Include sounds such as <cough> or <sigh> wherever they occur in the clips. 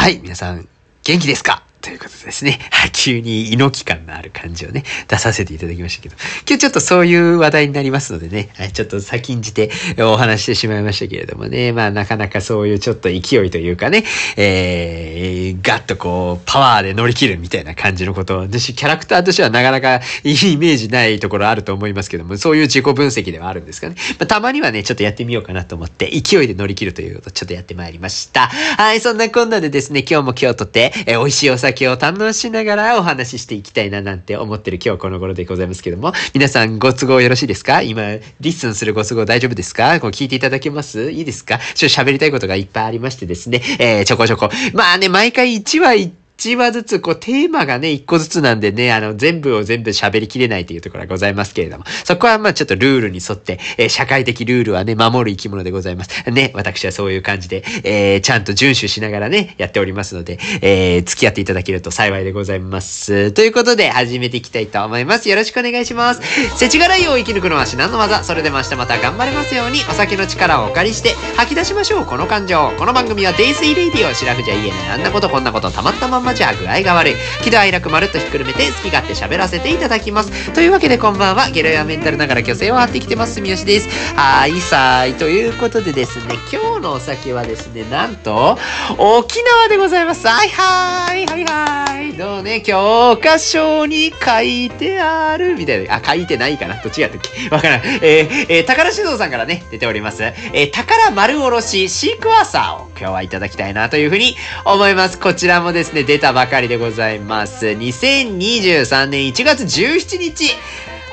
はい、皆さん、元気ですか？ということですね。<laughs> はい、急に猪木感のある感じをね、出させていただきましたけど、今日ちょっとそういう話題になりますのでね、はい、ちょっと先んじてお話してしまいましたけれどもね、まあなかなかそういうちょっと勢いというかね、えー、ガッとこう、パワーで乗り切るみたいな感じのことを、私、キャラクターとしてはなかなかいいイメージないところあると思いますけども、そういう自己分析ではあるんですかね。まあ、たまにはね、ちょっとやってみようかなと思って、勢いで乗り切るということをちょっとやってまいりました。はい、そんなこんなでですね、今日も今日とて、えー、美味しいお酒を堪能しながらお話ししていきたいななんて思ってる今日この頃でございますけども、皆さんご都合よろしいですか？今、 listen するご都合大丈夫ですか？こう聞いていただけます？いいですか？ちょっと喋りたいことがいっぱいありましてですね、えー、ちょこちょこ。まあね、毎回1話1 1話ずつ、こう、テーマがね、1個ずつなんでね、あの、全部を全部喋りきれないというところがございますけれども、そこはまあちょっとルールに沿って、えー、社会的ルールはね、守る生き物でございます。<laughs> ね、私はそういう感じで、えー、ちゃんと遵守しながらね、やっておりますので、えー、付き合っていただけると幸いでございます。ということで、始めていきたいと思います。よろしくお願いします。世知辛いを生き抜くのは至難の技。それでも明日また頑張れますように、お酒の力をお借りして、吐き出しましょう、この感情。この番組はデイスイレイディオ、シラフじゃ言えない、あんなことこんなこと、たまったまんまじゃ具合が悪い。喜怒哀楽まるっとひっくるめて好き勝手喋らせていただきます。というわけでこんばんは、ゲロやメンタルながら虚勢を張ってきてます、住吉です。はい、さい。ということでですね、今日のお酒はですね、なんと、沖縄でございます。はいはい、はいはい。どうね、教科書に書いてある、みたいな。あ、書いてないかなどっちやったっけ？わからん。えー、えー、宝酒造さんからね、出ております。えー、宝丸おろしシークワーサーを今日はいただきたいなというふうに思います。こちらもですね、出たばかりでございます。2023年1月17日、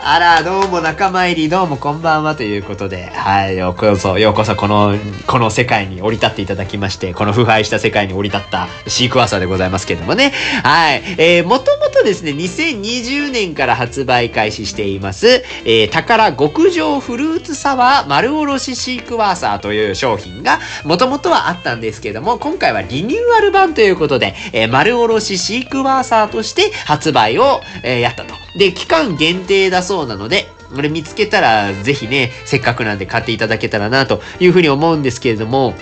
あら、どうも仲間入り、どうもこんばんはということで、はい、ようこそ、ようこそこの、この世界に降り立っていただきまして、この腐敗した世界に降り立ったシークワーサーでございますけれどもね。はい。えー、もともとですね、2020年から発売開始しています、えー、宝極上フルーツサワー丸おろしシークワーサーという商品が、もともとはあったんですけども、今回はリニューアル版ということで、えー、丸おろしシークワーサーとして発売を、えー、やったと。で、期間限定だそうなので、これ見つけたらぜひね、せっかくなんで買っていただけたらなというふうに思うんですけれども、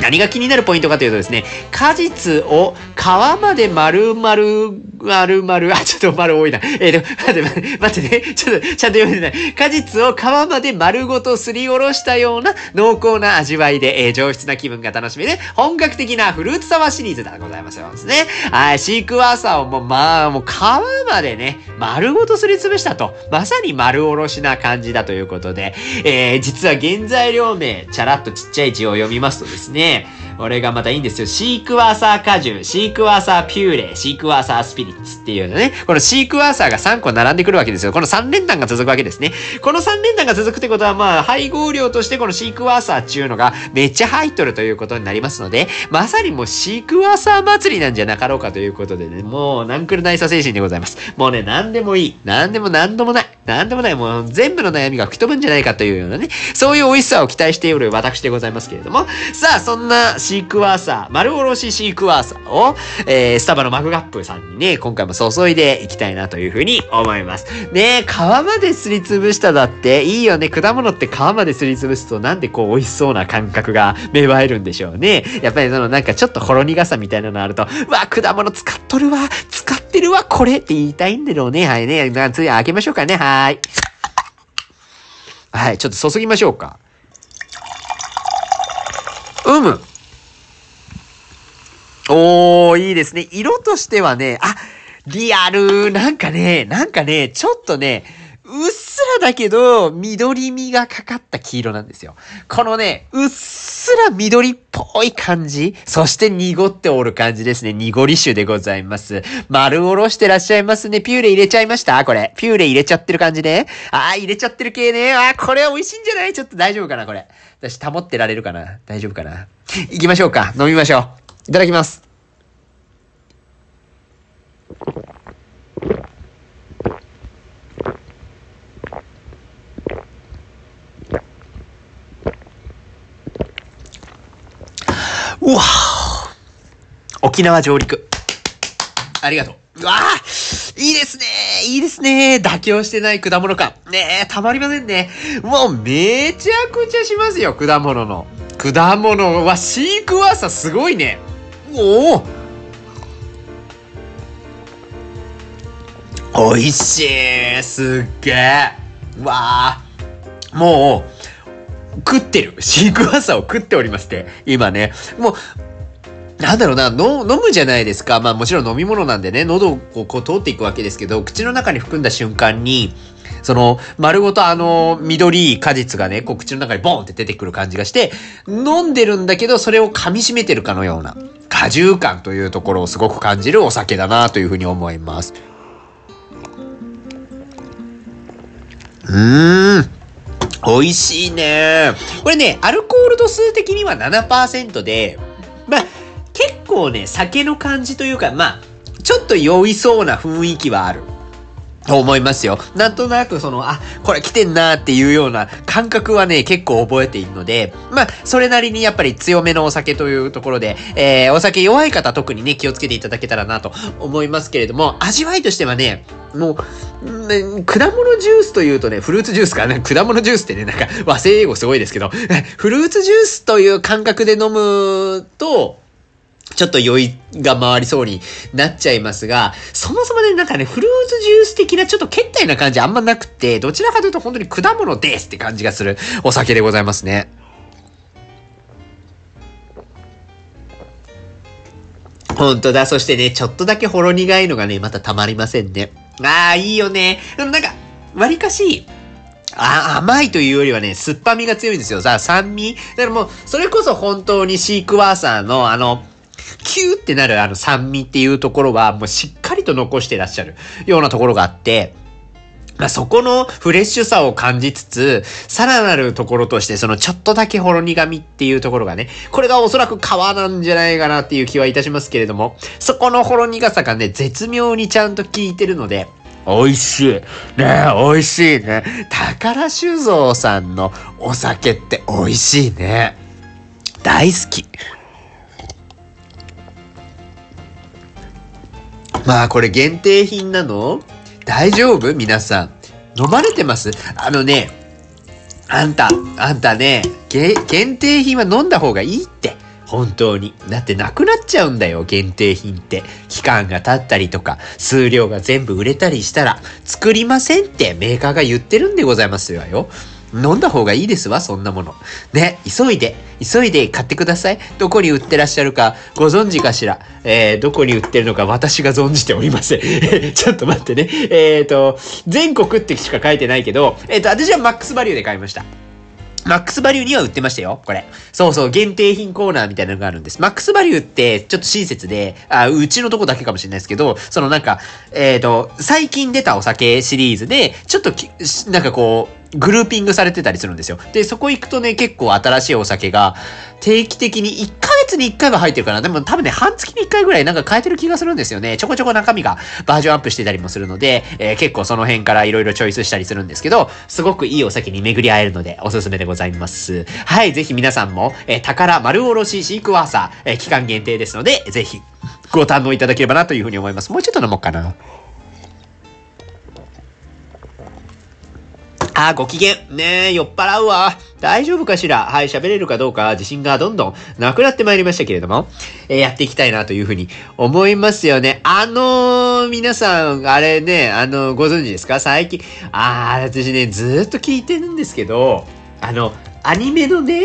何が気になるポイントかというとですね、果実を皮まで丸々、丸々、<laughs> あ、ちょっと丸多いな。えー、と、待って、待ってね。ちょっと、ちゃんと読めてない。果実を皮まで丸ごとすりおろしたような濃厚な味わいで、えー、上質な気分が楽しめる本格的なフルーツサワーシリーズでございますよ。ですね。はい、シークワーサーをもう、まあ、もう皮までね、丸ごとすりつぶしたと。まさに丸おろしな感じだということで、えー、実は原材料名、チャラッとちっちゃい字を読みますとですね、で、これがまたいいんですよ。シークワーサー果汁、シークワーサーピューレ、シークワーサースピリッツっていうのね。このシークワーサーが3個並んでくるわけですよ。この3連単が続くわけですね。この3連単が続くってことは、まあ、配合量としてこのシークワーサーっていうのがめっちゃ入っとるということになりますので、まさにもうシークワーサー祭りなんじゃなかろうかということでね、もう、ナンクルナイサ精神でございます。もうね、何でもいい。何でも何でもない。何でもない。もう全部の悩みが吹き飛ぶんじゃないかというようなね、そういう美味しさを期待しておる私でございますけれども、さあ、そんなシークワーサー、丸おろしシークワーサーを、えー、スタバのマグガップさんにね、今回も注いでいきたいなというふうに思います。ね皮まですりつぶしただっていいよね。果物って皮まですりつぶすとなんでこう美味しそうな感覚が芽生えるんでしょうね。やっぱりそのなんかちょっとほろ苦さみたいなのあると、うわ、果物使っとるわ、使ってるわ、これって言いたいんだろうね。はいね。次開けましょうかね。はい。はい、ちょっと注ぎましょうか。うむ。おー、いいですね。色としてはね、あ、リアル、なんかね、なんかね、ちょっとね、うっすらだけど、緑みがかかった黄色なんですよ。このね、うっすら緑っぽい感じ、そして濁っておる感じですね。濁り酒でございます。丸おろしてらっしゃいますね。ピューレ入れちゃいました？これ。ピューレ入れちゃってる感じね。あー、入れちゃってる系ね。あー、これは美味しいんじゃない？ちょっと大丈夫かなこれ。私保ってられるかな？大丈夫かな？行きましょうか。飲みましょう。いただきます。うわ沖縄上陸。ありがとう。うわいいですねいいですね妥協してない果物感。ねえ、たまりませんね。もうめちゃくちゃしますよ、果物の。果物はシークワーサーすごいね。おお美味しい。すっげえわあもう食ってる。シークワーサーを食っておりまして。今ね。もうなんだろうな、の飲むじゃないですか。まあもちろん飲み物なんでね、喉をこう通っていくわけですけど、口の中に含んだ瞬間に、その、丸ごとあの、緑果実がね、こう口の中にボンって出てくる感じがして、飲んでるんだけど、それを噛み締めてるかのような、果汁感というところをすごく感じるお酒だなというふうに思います。うーん。美味しいね。これね、アルコール度数的には7%で、まあ、結構ね、酒の感じというか、まあ、ちょっと酔いそうな雰囲気はある。と思いますよ。なんとなくその、あ、これ来てんなーっていうような感覚はね、結構覚えているので、まあ、それなりにやっぱり強めのお酒というところで、えー、お酒弱い方特にね、気をつけていただけたらなと思いますけれども、味わいとしてはね、もう、果物ジュースというとね、フルーツジュースかね、<laughs> 果物ジュースってね、なんか和製英語すごいですけど、フルーツジュースという感覚で飲むと、ちょっと酔いが回りそうになっちゃいますが、そもそもね、なんかね、フルーツジュース的なちょっとけったいな感じあんまなくて、どちらかというと本当に果物ですって感じがするお酒でございますね。本当だ。そしてね、ちょっとだけほろ苦いのがね、またたまりませんね。ああ、いいよね。なんか、わりかし、あ、甘いというよりはね、酸っぱみが強いんですよ。さあ、酸味。だからもう、それこそ本当にシークワーサーのあの、キューってなるあの酸味っていうところはもうしっかりと残してらっしゃるようなところがあって、まあ、そこのフレッシュさを感じつつ、さらなるところとして、そのちょっとだけほろ苦味っていうところがね、これがおそらく皮なんじゃないかなっていう気はいたしますけれども、そこのほろ苦さがね、絶妙にちゃんと効いてるので、美味しい。ね美味しいね。宝酒造さんのお酒って美味しいね。大好き。まあこれ限定品なの？大丈夫？皆さん。飲まれてます？あのね、あんた、あんたね、限定品は飲んだ方がいいって。本当に。だってなくなっちゃうんだよ、限定品って。期間が経ったりとか、数量が全部売れたりしたら、作りませんってメーカーが言ってるんでございますわよ。飲んだ方がいいですわ、そんなもの。ね、急いで、急いで買ってください。どこに売ってらっしゃるかご存知かしら。えー、どこに売ってるのか私が存じておりません。<laughs> ちょっと待ってね。えっ、ー、と、全国ってしか書いてないけど、えっ、ー、と、私はマックスバリューで買いました。マックスバリューには売ってましたよ、これ。そうそう、限定品コーナーみたいなのがあるんです。マックスバリューって、ちょっと親切で、あ、うちのとこだけかもしれないですけど、そのなんか、えっ、ー、と、最近出たお酒シリーズで、ちょっとなんかこう、グルーピングされてたりするんですよ。で、そこ行くとね、結構新しいお酒が定期的に1ヶ月に1回は入ってるかな。でも多分ね、半月に1回ぐらいなんか変えてる気がするんですよね。ちょこちょこ中身がバージョンアップしてたりもするので、えー、結構その辺から色々チョイスしたりするんですけど、すごくいいお酒に巡り合えるのでおすすめでございます。はい、ぜひ皆さんも、えー、宝丸おろしシークワーサー、えー、期間限定ですので、ぜひご堪能いただければなというふうに思います。もうちょっと飲もうかな。あー、ご機嫌。ねえ、酔っ払うわ。大丈夫かしら？はい、喋れるかどうか？自信がどんどんなくなってまいりましたけれども、えー、やっていきたいなというふうに思いますよね。あのー、皆さん、あれね、あのー、ご存知ですか？最近、あー、私ね、ずっと聞いてるんですけど、あの、アニメのね、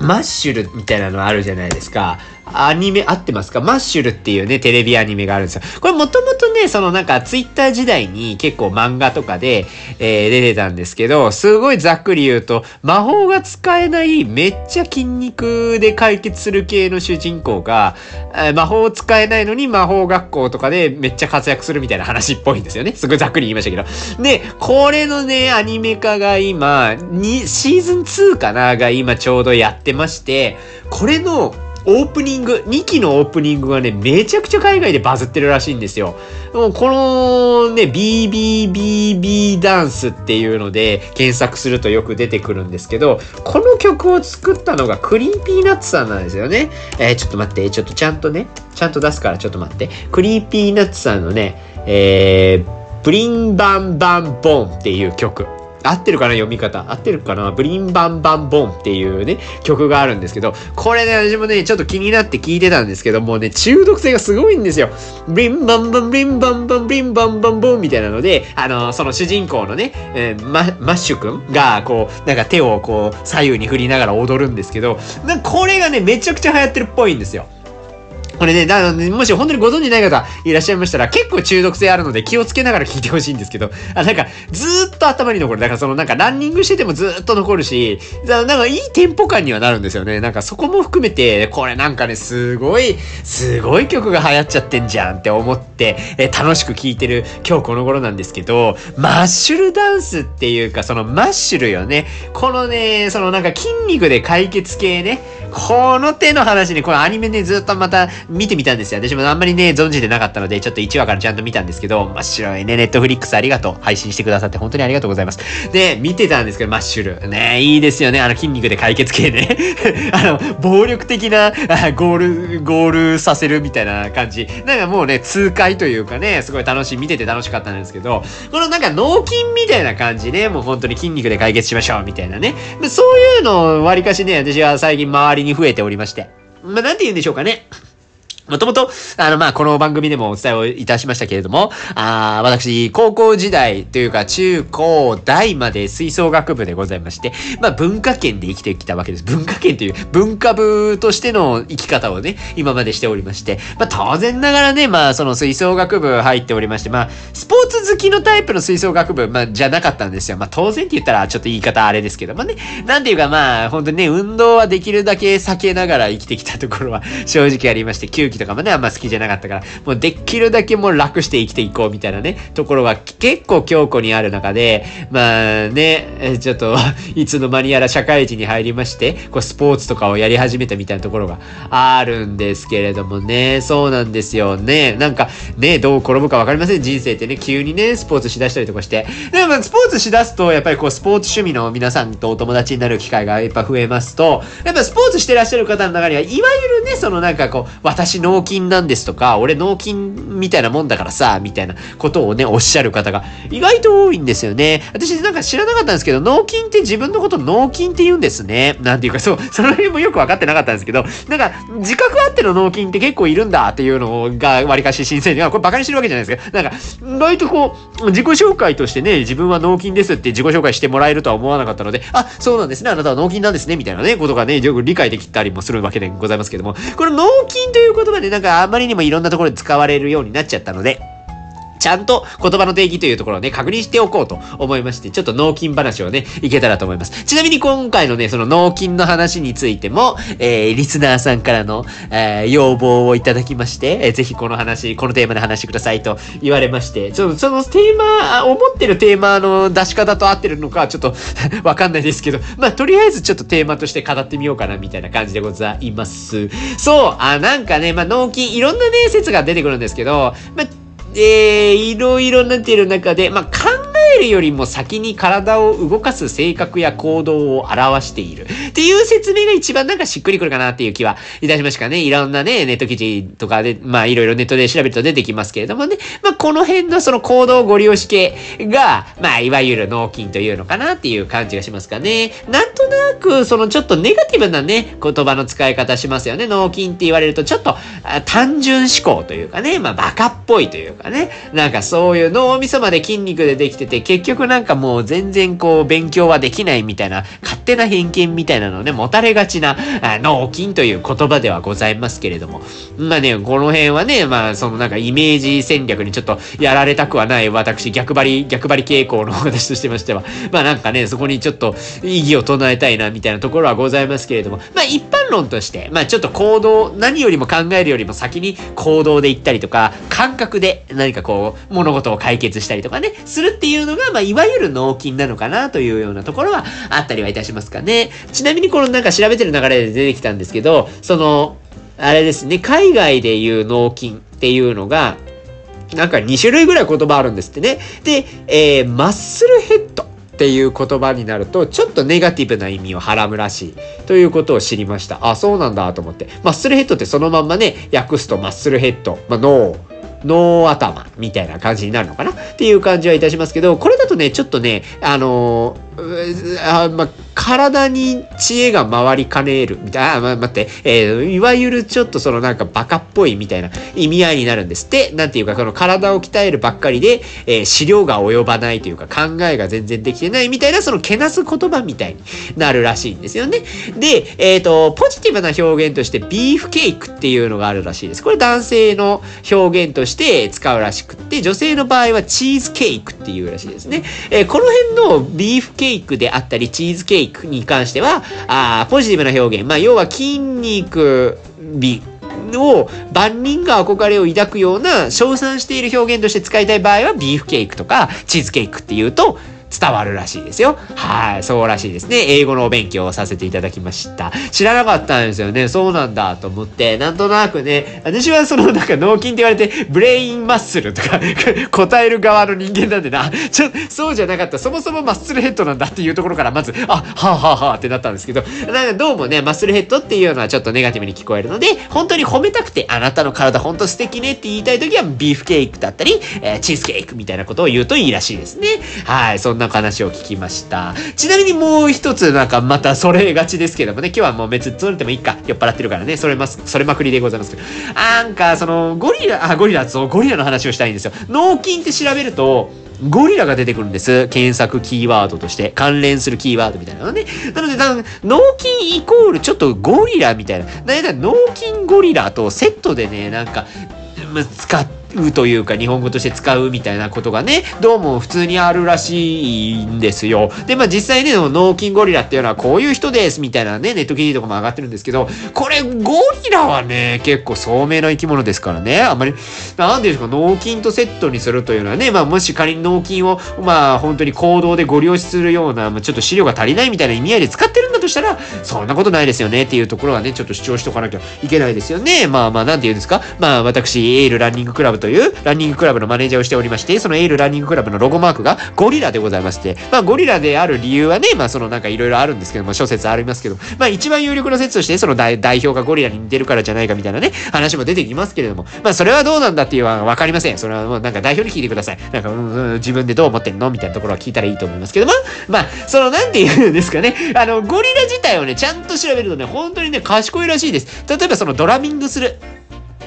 マッシュルみたいなのあるじゃないですか。アニメ合ってますか？マッシュルっていうね、テレビアニメがあるんですよ。これもともとね、そのなんかツイッター時代に結構漫画とかで、えー、出てたんですけど、すごいざっくり言うと、魔法が使えないめっちゃ筋肉で解決する系の主人公が、えー、魔法使えないのに魔法学校とかでめっちゃ活躍するみたいな話っぽいんですよね。すごいざっくり言いましたけど。で、これのね、アニメ化が今、に、シーズン2かなが今ちょうどやってまして、これのオープニング、2期のオープニングがね、めちゃくちゃ海外でバズってるらしいんですよ。もうこのね、BBBB ダンスっていうので検索するとよく出てくるんですけど、この曲を作ったのが Creepy Nuts さんなんですよね。えー、ちょっと待って、ちょっとちゃんとね、ちゃんと出すからちょっと待って。 Creepy Nuts さんのね、えー、 Bling-Bang-Bang-Born っていう曲。合ってるかな読み方。合ってるかな Bling-Bang-Bang-Born っていうね、曲があるんですけど、これね、私もね、ちょっと気になって聞いてたんですけど、もうね、中毒性がすごいんですよ。ブリンバンバン、ブリンバンバン、ブリンバンバンボンみたいなので、あのその主人公のね、えー、ママッシュくんが、こう、なんか手をこう、左右に振りながら踊るんですけど、なこれがね、めちゃくちゃ流行ってるっぽいんですよ。これね、だもし本当にご存知ない方いらっしゃいましたら、結構中毒性あるので気をつけながら聞いてほしいんですけど、あ、なんか、ずっと頭に残る。だからそのなんかランニングしててもずっと残るし、なんかいいテンポ感にはなるんですよね。なんかそこも含めて、これなんかね、すごい、すごい曲が流行っちゃってんじゃんって思って、え楽しく聴いてる今日この頃なんですけど、マッシュルダンスっていうか、そのマッシュルよね。このね、そのなんか筋肉で解決系ね。この手の話ね、このアニメね、ずっとまた見てみたんですよ。私もあんまりね、存じてなかったので、ちょっと1話からちゃんと見たんですけど、真っ白いね、ネットフリックスありがとう。配信してくださって本当にありがとうございます。で、見てたんですけど、マッシュル。ね、いいですよね。あの筋肉で解決系ね。<laughs> あの、暴力的なゴール、ゴールさせるみたいな感じ。なんかもうね、痛快というかね、すごい楽しい、見てて楽しかったんですけど、このなんか脳筋みたいな感じね、もう本当に筋肉で解決しましょう、みたいなね。そういうのを割かしね、私は最近周りに増えておりまして。まあ、なんて言うんでしょうかね。もともと、あの、まあ、この番組でもお伝えをいたしましたけれども、あ私、高校時代というか、中高大まで吹奏楽部でございまして、まあ、文化圏で生きてきたわけです。文化圏という文化部としての生き方をね、今までしておりまして、まあ、当然ながらね、まあ、その吹奏楽部入っておりまして、まあ、スポーツ好きのタイプの吹奏楽部、まあ、じゃなかったんですよ。まあ、当然って言ったら、ちょっと言い方あれですけどもね、なんていうか、まあ、本当にね、運動はできるだけ避けながら生きてきたところは正直ありまして、技とかもね、あんま好きじゃなかったから、もうできるだけもう楽して生きていこうみたいなね、ところが結構強固にある中で、まあね、ちょっと <laughs> いつの間にやら社会人に入りまして、こうスポーツとかをやり始めたみたいなところがあるんですけれどもね、そうなんですよね。なんかね、どう転ぶかわかりません。人生ってね、急にね、スポーツしだしたりとかして。でもスポーツしだすと、やっぱりこうスポーツ趣味の皆さんとお友達になる機会がやっぱ増えますと、やっぱスポーツしてらっしゃる方の中には、いわゆるね、そのなんかこう、私の脳筋なんですとか、俺脳筋みたいなもんだからさ、みたいなことをね、おっしゃる方が意外と多いんですよね。私なんか知らなかったんですけど、脳筋って自分のこと脳筋って言うんですね。なんていうか、そう、その辺もよく分かってなかったんですけど、なんか、自覚あっての脳筋って結構いるんだっていうのが、わりかし新鮮に、これバカにしてるわけじゃないですか。なんか、意外とこう、自己紹介としてね、自分は脳筋ですって自己紹介してもらえるとは思わなかったので、あ、そうなんですね、あなたは脳筋なんですね、みたいなね、ことがね、よく理解できたりもするわけでございますけども、この脳筋という言葉でなんかあまりにもいろんなところで使われるようになっちゃったので、ちゃんと言葉の定義というところをね、確認しておこうと思いまして、ちょっと脳筋話をね、いけたらと思います。ちなみに今回のね、その脳筋の話についても、えー、リスナーさんからの、えー、要望をいただきまして、えー、ぜひこの話、このテーマで話してくださいと言われまして、ちょっとそのテーマ、思ってるテーマの出し方と合ってるのか、ちょっと <laughs> わかんないですけど、まあ、とりあえずちょっとテーマとして語ってみようかな、みたいな感じでございます。そう、あ、なんかね、まあ、脳筋、いろんなね、説が出てくるんですけど、まあえー、いろいろなっている中で、まあ、考えるよりも先に体を動かす性格や行動を表している。っていう説明が一番なんかしっくりくるかなっていう気はいたしましたね。いろんなね、ネット記事とかで、まあいろいろネットで調べると出てきますけれどもね。まあこの辺のその行動ご利用し系が、まあいわゆる脳筋というのかなっていう感じがしますかね。なんとなく、そのちょっとネガティブなね、言葉の使い方しますよね。脳筋って言われるとちょっと単純思考というかね、まあバカっぽいというかね。なんかそういう脳みそまで筋肉でできてて、結局なんかもう全然こう勉強はできないみたいな、勝手な偏見みたいなのね、持たれがちな脳筋という言葉ではございますけれども。まあね、この辺はね、まあそのなんかイメージ戦略にちょっとやられたくはない私、逆張り、逆張り傾向の私としてましては、まあなんかね、そこにちょっと意義を唱えたいなみたいなところはございますけれども、まあ一般論として、まあちょっと行動、何よりも考えるよりも先に行動で行ったりとか、感覚で何かこう、物事を解決したりとかね、するっていういうのが、まあいわゆる脳筋なのかなというようなところはあったりはいたしますかね。ちなみにこのなんか調べてる流れで出てきたんですけど、その、あれですね、海外で言う脳筋っていうのが、なんか2種類ぐらい言葉あるんですってね。で、えー、マッスルヘッドっていう言葉になると、ちょっとネガティブな意味をはらむらしい。ということを知りました。あ、そうなんだと思って。マッスルヘッドってそのまんまね、訳すとマッスルヘッド。まあ、脳脳頭みたいな感じになるのかな？っていう感じはいたしますけど、これだとね、ちょっとね、あのー、あまあ、体に知恵が回りかねるみたいな、あ、ま、待って、えー、いわゆるちょっとそのなんかバカっぽいみたいな意味合いになるんですって、なんていうか、この体を鍛えるばっかりで、えー、資料が及ばないというか考えが全然できてないみたいな、そのけなす言葉みたいになるらしいんですよね。で、えっ、ー、と、ポジティブな表現としてビーフケークっていうのがあるらしいです。これ男性の表現として使うらしくって、女性の場合はチーズケークっていうらしいですね。えー、この辺のビーフケークであったり、チーズケークに関しては、あポジティブな表現。まあ、要は筋肉美を万人が憧れを抱くような称賛している表現として使いたい場合はビーフケーキとかチーズケーキっていうと伝わるらしいですよ。はい、そうらしいですね。英語のお勉強をさせていただきました。知らなかったんですよね。そうなんだと思って、なんとなくね、私はそのなんか脳筋って言われて、ブレインマッスルとか <laughs> 答える側の人間なんでな、ちょ、そうじゃなかった。そもそもマッスルヘッドなんだっていうところからまず、あ、はあはあはあってなったんですけど、なんかどうもね、マッスルヘッドっていうのはちょっとネガティブに聞こえるので、本当に褒めたくて、あなたの体本当素敵ねって言いたい時は、ビーフケーキだったり、えー、チーズケークみたいなことを言うといいらしいですね。はい、そんな話を聞きました。ちなみにもう一つなんかまたそれがちですけどもね、今日はもう別にそれてもいいか、酔っ払ってるからね、それます、それまくりでございますけど。なんか、その、ゴリラ、あ、ゴリラ、そう、ゴリラの話をしたいんですよ。脳筋って調べると、ゴリラが出てくるんです。検索キーワードとして。関連するキーワードみたいなのね。なので、脳筋イコールちょっとゴリラみたいな。なんだ脳筋ゴリラとセットでね、なんか、使って、うというか日本語として使うみたいなことがね、どうも普通にあるらしいんですよ。で、まあ実際ね、脳筋ゴリラっていうのはこういう人ですみたいなね、ネット記事とかも上がってるんですけど、これゴリラはね、結構聡明な生き物ですからね、あんまり、なんでですか、脳筋とセットにするというのはね、まあもし仮に脳筋を、まあ本当に行動でご利用するような、まあ、ちょっと資料が足りないみたいな意味合いで使ってるんとしたら、そんなことないですよねっていうところはね、ちょっと主張しとかなきゃいけないですよね。まあまあ、なんて言うんですか、まあ私、エールランニングクラブというランニングクラブのマネージャーをしておりまして、そのエールランニングクラブのロゴマークがゴリラでございまして、まあゴリラである理由はね、まあそのなんかいろいろあるんですけども、諸説ありますけど、まあ一番有力な説として、その代表がゴリラに似てるからじゃないかみたいなね、話も出てきますけれども、まあそれはどうなんだっていうのはわかりません。それはもうなんか代表に聞いてください。なんか、うん、自分でどう思ってんの？みたいなところは聞いたらいいと思いますけども、まあ、そのなんて言うんですかね、あの、ゴリラ自体をね、ちゃんと調べるとね、本当にね、賢いらしいです。例えばそのドラミングする。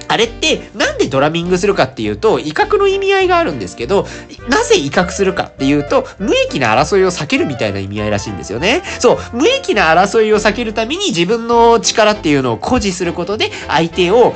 あれってなんでドラミングするかっていうと威嚇の意味合いがあるんですけどなぜ威嚇するかっていうと無益な争いを避けるみたいな意味合いらしいんですよね。そう無益な争いを避けるために自分の力っていうのを誇示することで相手を、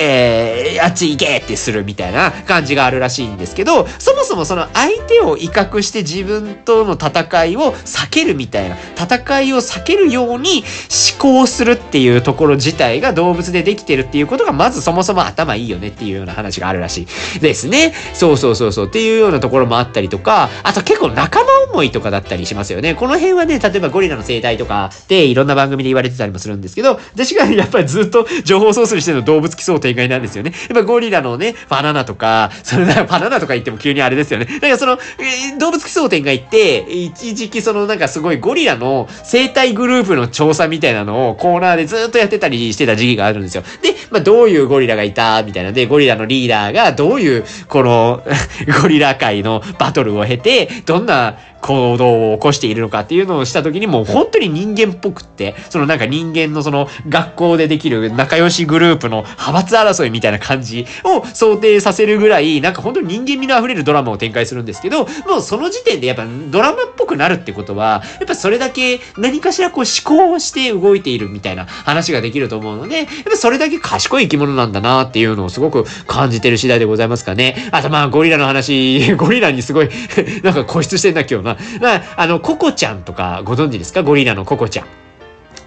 えー、あっち行けってするみたいな感じがあるらしいんですけどそもそもその相手を威嚇して自分との戦いを避けるみたいな戦いを避けるように思考するっていうところ自体が動物でできてるっていうことがまずそもそも頭いいよねっていうような話があるらしいですね。そうそうそうそうっていうようなところもあったりとか、あと結構仲間思いとかだったりしますよね。この辺はね、例えばゴリラの生態とかでいろんな番組で言われてたりもするんですけど、私がやっぱりずっと情報ソースにしての動物奇想天外なんですよね。やっぱゴリラのね、バナナとか、それなバナナとか言っても急にあれですよね。だからその、えー、動物奇想天外って、一時期そのなんかすごいゴリラの生態グループの調査みたいなのをコーナーでずっとやってたりしてた時期があるんですよ。で、まあどういうゴリラがいたみたいな。で、ゴリラのリーダーがどういう、この <laughs> ゴリラ界のバトルを経て、どんな行動を起こしているのかっていうのをした時にもう本当に人間っぽくって、そのなんか人間のその学校でできる仲良しグループの派閥争いみたいな感じを想定させるぐらい、なんか本当に人間味の溢れるドラマを展開するんですけど、もうその時点でやっぱドラマっぽくなるってことは、やっぱそれだけ何かしらこう思考をして動いているみたいな話ができると思うので、やっぱそれだけ賢い生き物なんだなっていうのをすごく感じてる次第でございますかね。あとまあゴリラの話、ゴリラにすごい <laughs> なんか固執してんだ今日な。まあ、あの、ココちゃんとかご存知ですか？ゴリラのココちゃん。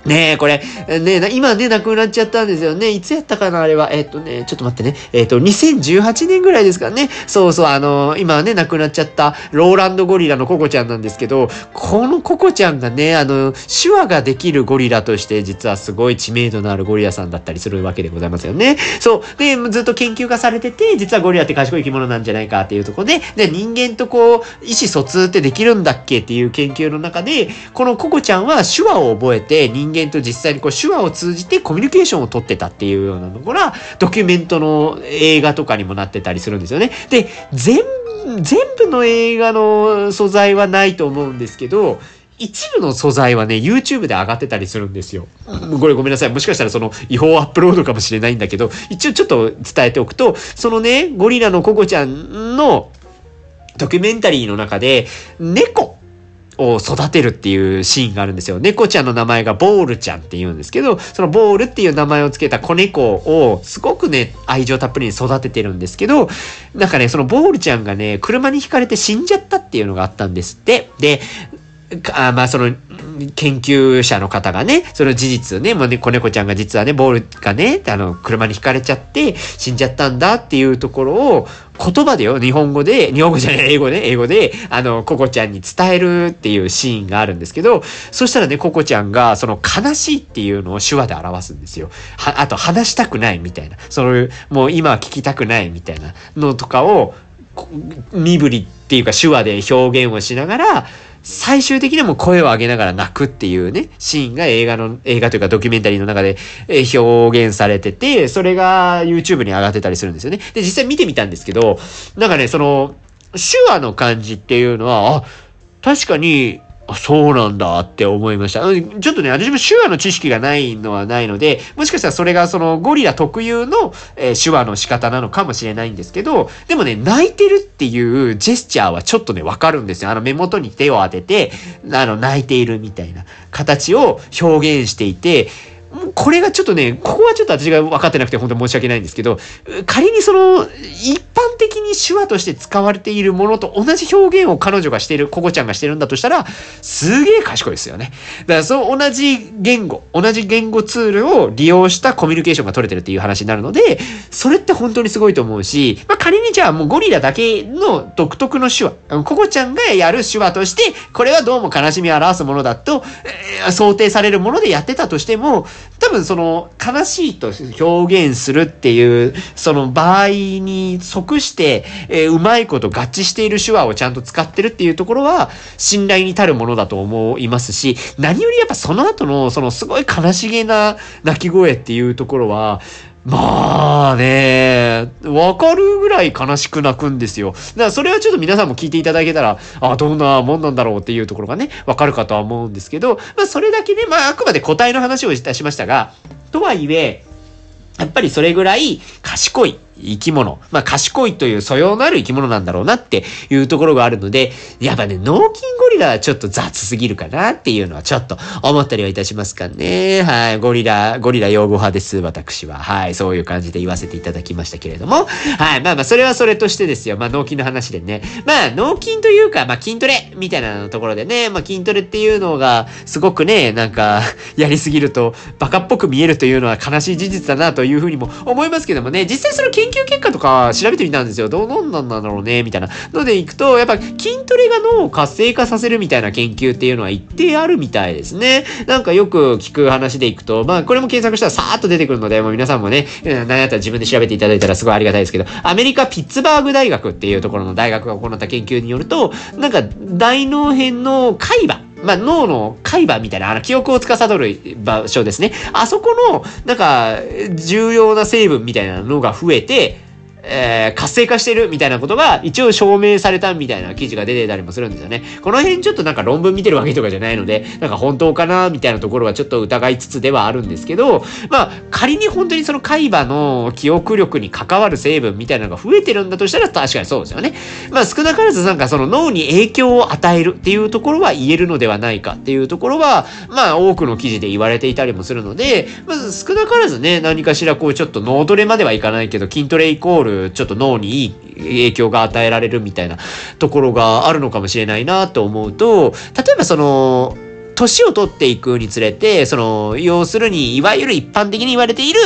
ねえ、これ、ねえ今ね、亡くなっちゃったんですよね。いつやったかなあれは。えっ、とね、ちょっと待ってね。えっ、と、2018年ぐらいですかね。そうそう、あの今ね、亡くなっちゃったローランドゴリラのココちゃんなんですけど、このココちゃんがね、あの、手話ができるゴリラとして、実はすごい知名度のあるゴリラさんだったりするわけでございますよね。そう。で、ずっと研究がされてて、実はゴリラって賢い生き物なんじゃないかっていうとこで、で、人間とこう、意思疎通ってできるんだっけっていう研究の中で、このココちゃんは手話を覚えて人人間と実際にこう手話を通じてコミュニケーションを取ってたっていうようなのがドキュメントの映画とかにもなってたりするんですよね。で全全部の映画の素材はないと思うんですけど一部の素材はね、YouTube で上がってたりするんですよ。これごめんなさい。もしかしたらその違法アップロードかもしれないんだけど、一応ちょっと伝えておくと、そのね、ゴリラのココちゃんのドキュメンタリーの中で、猫を育てるっていうシーンがあるんですよ。猫ちゃんの名前がボールちゃんって言うんですけど、そのボールっていう名前を付けた子猫をすごくね、愛情たっぷりに育ててるんですけど、なんかね、そのボールちゃんがね、車にひかれて死んじゃったっていうのがあったんですって。で、あまあその研究者の方がね、その事実ね、もうね、子猫ちゃんが実はね、ボールがね、あの、車にひかれちゃって死んじゃったんだっていうところを言葉でよ、日本語で、日本語じゃない、英語で、英語で、あの、ココちゃんに伝えるっていうシーンがあるんですけど、そしたらね、ココちゃんが、その悲しいっていうのを手話で表すんですよ。は、あと話したくないみたいな。その、もう今は聞きたくないみたいなのとかを、身振りっていうか手話で表現をしながら、最終的にも声を上げながら泣くっていうね、シーンが映画の、映画というかドキュメンタリーの中で表現されてて、それが YouTube に上がってたりするんですよね。で、実際見てみたんですけど、なんかね、その、手話の感じっていうのは、あ、確かにあ、そうなんだって思いました。ちょっとね、私も手話の知識がないのはないので、もしかしたらそれがそのゴリラ特有の、えー、手話の仕方なのかもしれないんですけど、でもね、泣いてるっていうジェスチャーはちょっとね、わかるんですよ。あの目元に手を当てて、あの、泣いているみたいな形を表現していて、これがちょっとね、ここはちょっと私が分かってなくて本当に申し訳ないんですけど、仮にその、一般的に手話として使われているものと同じ表現を彼女がしている、ココちゃんがしてるんだとしたら、すげえ賢いですよね。だからその同じ言語、同じ言語ツールを利用したコミュニケーションが取れてるっていう話になるので、それって本当にすごいと思うし、まあ、仮にじゃあもうゴリラだけの独特の手話、ココちゃんがやる手話として、これはどうも悲しみを表すものだと、えー、想定されるものでやってたとしても、多分その悲しいと表現するっていうその場合に即して、えー、うまいこと合致している手話をちゃんと使ってるっていうところは信頼に足るものだと思いますし何よりやっぱその後のそのすごい悲しげな泣き声っていうところはまあね、わかるぐらい悲しく泣くんですよ。だからそれはちょっと皆さんも聞いていただけたら、あどんなもんなんだろうっていうところがね、わかるかとは思うんですけど、まあそれだけね、まああくまで答えの話をいたしましたが、とはいえ、やっぱりそれぐらい賢い生き物。まあ、賢いという素養のある生き物なんだろうなっていうところがあるので、やっぱね、脳筋ゴリラはちょっと雑すぎるかなっていうのはちょっと思ったりはいたしますかね。はい。ゴリラ、ゴリラ用語派です、私は。はい。そういう感じで言わせていただきましたけれども。はい。まあまあ、それはそれとしてですよ。まあ、脳筋の話でね。まあ、脳筋というか、まあ、筋トレみたいなところでね、まあ、筋トレっていうのが、すごくね、なんか、やりすぎると、バカっぽく見えるというのは悲しい事実だなというふうにも思いますけどもね、実際その研究結果とか調べてみたんですよ。どうなんだろうね、みたいな。ので行くと、やっぱ筋トレが脳を活性化させるみたいな研究っていうのは一定あるみたいですね。なんかよく聞く話でいくと、まあこれも検索したらさーっと出てくるので、もう皆さんもね、何やったら自分で調べていただいたらすごいありがたいですけど、アメリカピッツバーグ大学っていうところの大学が行った研究によると、なんか大脳辺の海馬、まあ、脳の海馬みたいな、あの、記憶を司る場所ですね。あそこの、なんか、重要な成分みたいなのが増えて、えー、活性化してるみたいなことが一応証明されたみたいな記事が出てたりもするんですよね。この辺ちょっとなんか論文見てるわけとかじゃないので、なんか本当かなみたいなところはちょっと疑いつつではあるんですけど、まあ仮に本当にその海馬の記憶力に関わる成分みたいなのが増えてるんだとしたら確かにそうですよね。まあ少なからずなんかその脳に影響を与えるっていうところは言えるのではないかっていうところは、まあ多くの記事で言われていたりもするので、まず少なからずね、何かしらこうちょっと脳トレまではいかないけど、筋トレイコールちょっと脳にいい影響が与えられるみたいなところがあるのかもしれないなと思うと、例えばその、年を取っていくにつれて、その、要するに、いわゆる一般的に言われている、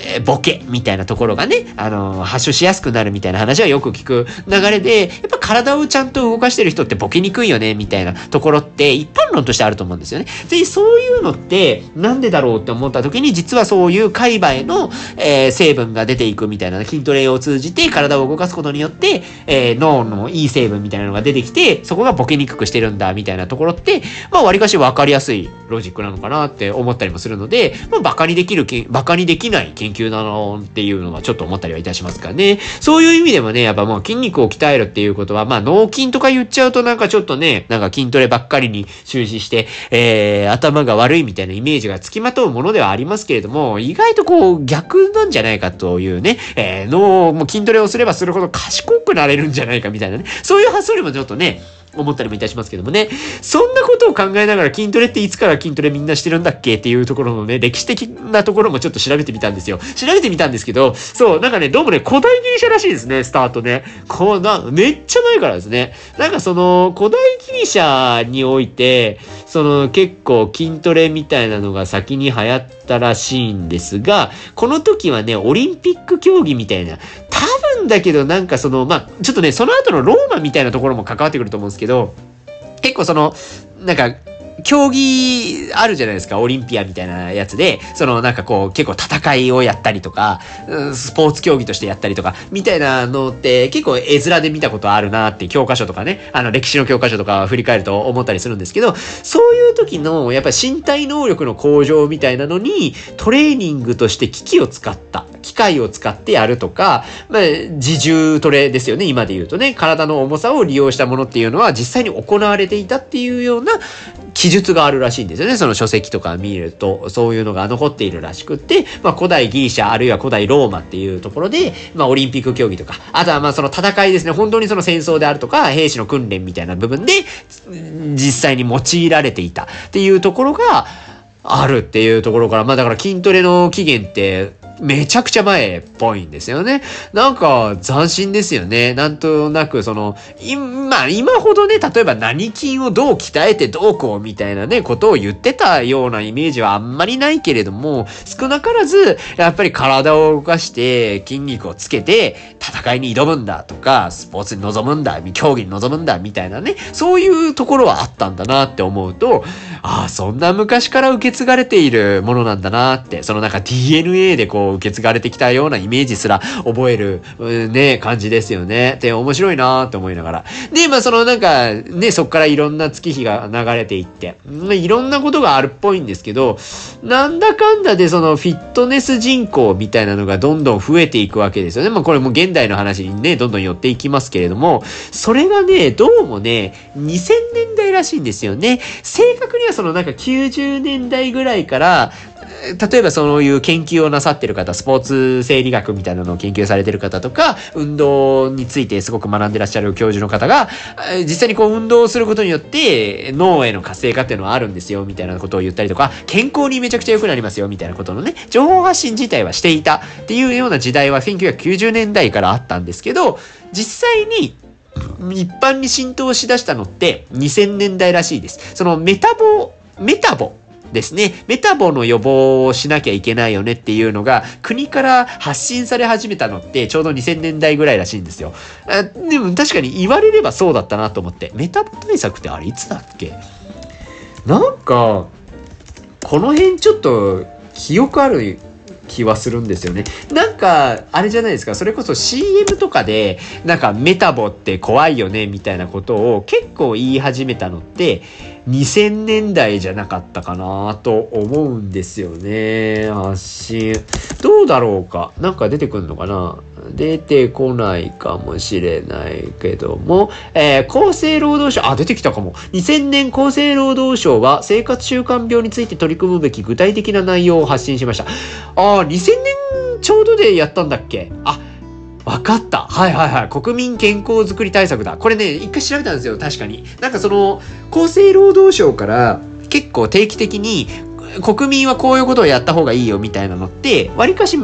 えー、ボケみたいなところがね、あのー、発症しやすくなるみたいな話はよく聞く流れで、やっぱ体をちゃんと動かしてる人ってボケにくいよね、みたいなところって一般論としてあると思うんですよね。で、そういうのってなんでだろうって思った時に、実はそういう海馬への、えー、成分が出ていくみたいな筋トレを通じて体を動かすことによって、えー、脳のいい成分みたいなのが出てきて、そこがボケにくくしてるんだ、みたいなところって、まあ、割かし分かりやすいロジックなのかなって思ったりもするので、まあ、バカにできる、バカにできない研究なのっていうのはちょっと思ったりはいたしますかね。そういう意味でもね、やっぱもう筋肉を鍛えるっていうことは、まあ、脳筋とか言っちゃうとなんかちょっとね、なんか筋トレばっかりに終始して、えー、頭が悪いみたいなイメージがつきまとうものではありますけれども、意外とこう逆なんじゃないかというね、えー、脳も筋トレをすればするほど賢くなれるんじゃないかみたいなね、そういう発想にもちょっとね、思ったりもいたしますけどもね。そんなことを考えながら筋トレっていつから筋トレみんなしてるんだっけっていうところのね、歴史的なところもちょっと調べてみたんですよ。調べてみたんですけど、そう、なんかね、どうもね、古代ギリシャらしいですね、スタートね。こうな、めっちゃ前からですね。なんかその、古代ギリシャにおいて、その結構筋トレみたいなのが先に流行ったらしいんですが、この時はね、オリンピック競技みたいな、多分だけどなんかその、まあ、ちょっとね、その後のローマみたいなところも関わってくると思うんですけど、結構その、なんか、競技あるじゃないですか、オリンピアみたいなやつで、そのなんかこう結構戦いをやったりとか、スポーツ競技としてやったりとか、みたいなのって結構絵面で見たことあるなって教科書とかね、あの歴史の教科書とか振り返ると思ったりするんですけど、そういう時のやっぱり身体能力の向上みたいなのにトレーニングとして機器を使った、機械を使ってやるとか、まあ、自重トレですよね、今で言うとね、体の重さを利用したものっていうのは実際に行われていたっていうような記述があるらしいんですよね。その書籍とか見ると、そういうのが残っているらしくって、まあ、古代ギリシャ、あるいは古代ローマっていうところで、まあ、オリンピック競技とか、あとはまあ、その戦いですね。本当にその戦争であるとか、兵士の訓練みたいな部分で、実際に用いられていたっていうところが、あるっていうところから、まあだから筋トレの起源ってめちゃくちゃ前っぽいんですよね。なんか斬新ですよね。なんとなくその、今、今ほどね、例えば何筋をどう鍛えてどうこうみたいなね、ことを言ってたようなイメージはあんまりないけれども、少なからず、やっぱり体を動かして筋肉をつけて戦いに挑むんだとか、スポーツに臨むんだ、競技に臨むんだみたいなね、そういうところはあったんだなって思うと、ああ、そんな昔から受け継がれているものなんだなって、そのなんか DNA でこう受け継がれてきたようなイメージすら覚える、ね、感じですよね。で、面白いなって思いながら。で、まあそのなんか、ね、そっからいろんな月日が流れていって、まあ、いろんなことがあるっぽいんですけど、なんだかんだでそのフィットネス人口みたいなのがどんどん増えていくわけですよね。まあこれも現代の話にね、どんどん寄っていきますけれども、それがね、どうもね、2000年代らしいんですよね。正確にはそのなんか90年代ぐらいから、例えばそういう研究をなさってる方、スポーツ生理学みたいなのを研究されてる方とか、運動についてすごく学んでらっしゃる教授の方が、実際にこう運動をすることによって脳への活性化っていうのはあるんですよ、みたいなことを言ったりとか、健康にめちゃくちゃ良くなりますよ、みたいなことのね、情報発信自体はしていたっていうような時代は1990年代からあったんですけど、実際に一般に浸透しだしたのって2000年代らしいです。そのメタボ、メタボですね。メタボの予防をしなきゃいけないよねっていうのが国から発信され始めたのってちょうど2000年代ぐらいらしいんですよ。でも確かに言われればそうだったなと思って。メタボ対策ってあれいつだっけ？なんか、この辺ちょっと記憶ある気はするんですよね。なんか、あれじゃないですか、それこそ CM とかで、なんかメタボって怖いよね、みたいなことを結構言い始めたのって、2000年代じゃなかったかなと思うんですよね。発信。どうだろうかなんか出てくるのかな出てこないかもしれないけども、えー、厚生労働省、あ、出てきたかも。2000年厚生労働省は生活習慣病について取り組むべき具体的な内容を発信しました。あ、2000年ちょうどでやったんだっけあ、分かった。はいはいはい。国民健康づくり対策だ。これね、一回調べたんですよ。確かに。なんかその、厚生労働省から結構定期的に国民はこういうことをやった方がいいよみたいなのって、わりかし